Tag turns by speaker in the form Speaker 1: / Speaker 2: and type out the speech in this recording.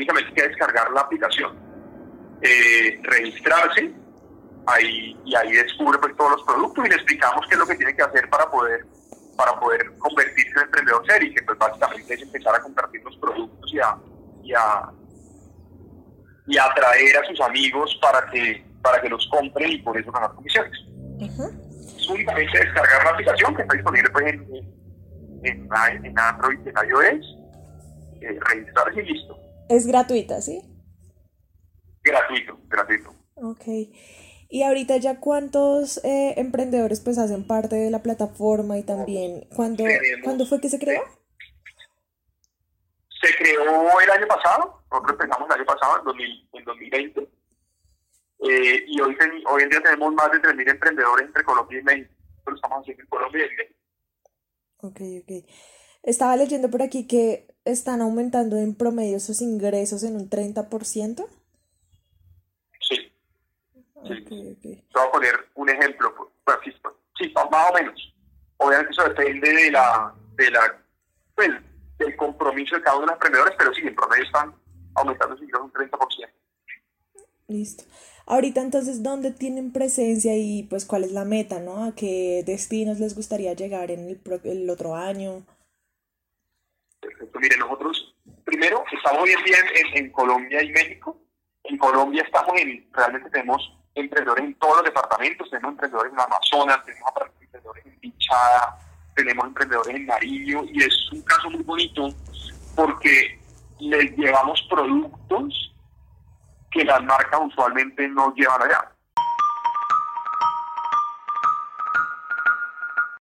Speaker 1: únicamente hay que descargar la aplicación, eh, registrarse, ahí, y ahí descubre pues, todos los productos y le explicamos qué es lo que tiene que hacer para poder para poder convertirse en emprendedor serio, que pues básicamente es empezar a compartir los productos y a, y a, y atraer a sus amigos para que, para que los compren y por eso ganar comisiones. Es únicamente descargar la aplicación que está disponible pues, en, en, en Android y en iOS, eh, registrarse y listo.
Speaker 2: Es gratuita, ¿sí?
Speaker 1: Gratuito, gratuito.
Speaker 2: Ok. Y ahorita ya cuántos eh, emprendedores pues hacen parte de la plataforma y también, ¿cuándo, ¿cuándo fue que se creó?
Speaker 1: Se creó el año pasado, nosotros empezamos el año pasado, en, 2020, eh, y hoy, hoy en día tenemos más de 3.000 emprendedores entre Colombia y México, pero estamos haciendo en Colombia y México.
Speaker 2: Ok, ok. Estaba leyendo por aquí que están aumentando en promedio sus ingresos en un 30%.
Speaker 1: Voy a poner un ejemplo, pues, sí, más o menos. Obviamente eso depende de la, de la, pues, del compromiso de cada uno de los emprendedores, pero sí, en promedio están aumentando su ingreso un 30%.
Speaker 2: Listo. Ahorita entonces, ¿dónde tienen presencia y pues cuál es la meta, ¿no? ¿A qué destinos les gustaría llegar en el, el otro año?
Speaker 1: Mire, nosotros primero estamos hoy en día en, Colombia y México. En Colombia estamos en, realmente tenemos emprendedores en todos los departamentos, tenemos emprendedores en Amazonas, tenemos emprendedores en Pinchada, tenemos emprendedores en Nariño y es un caso muy bonito porque les llevamos productos que las marcas usualmente no llevan allá.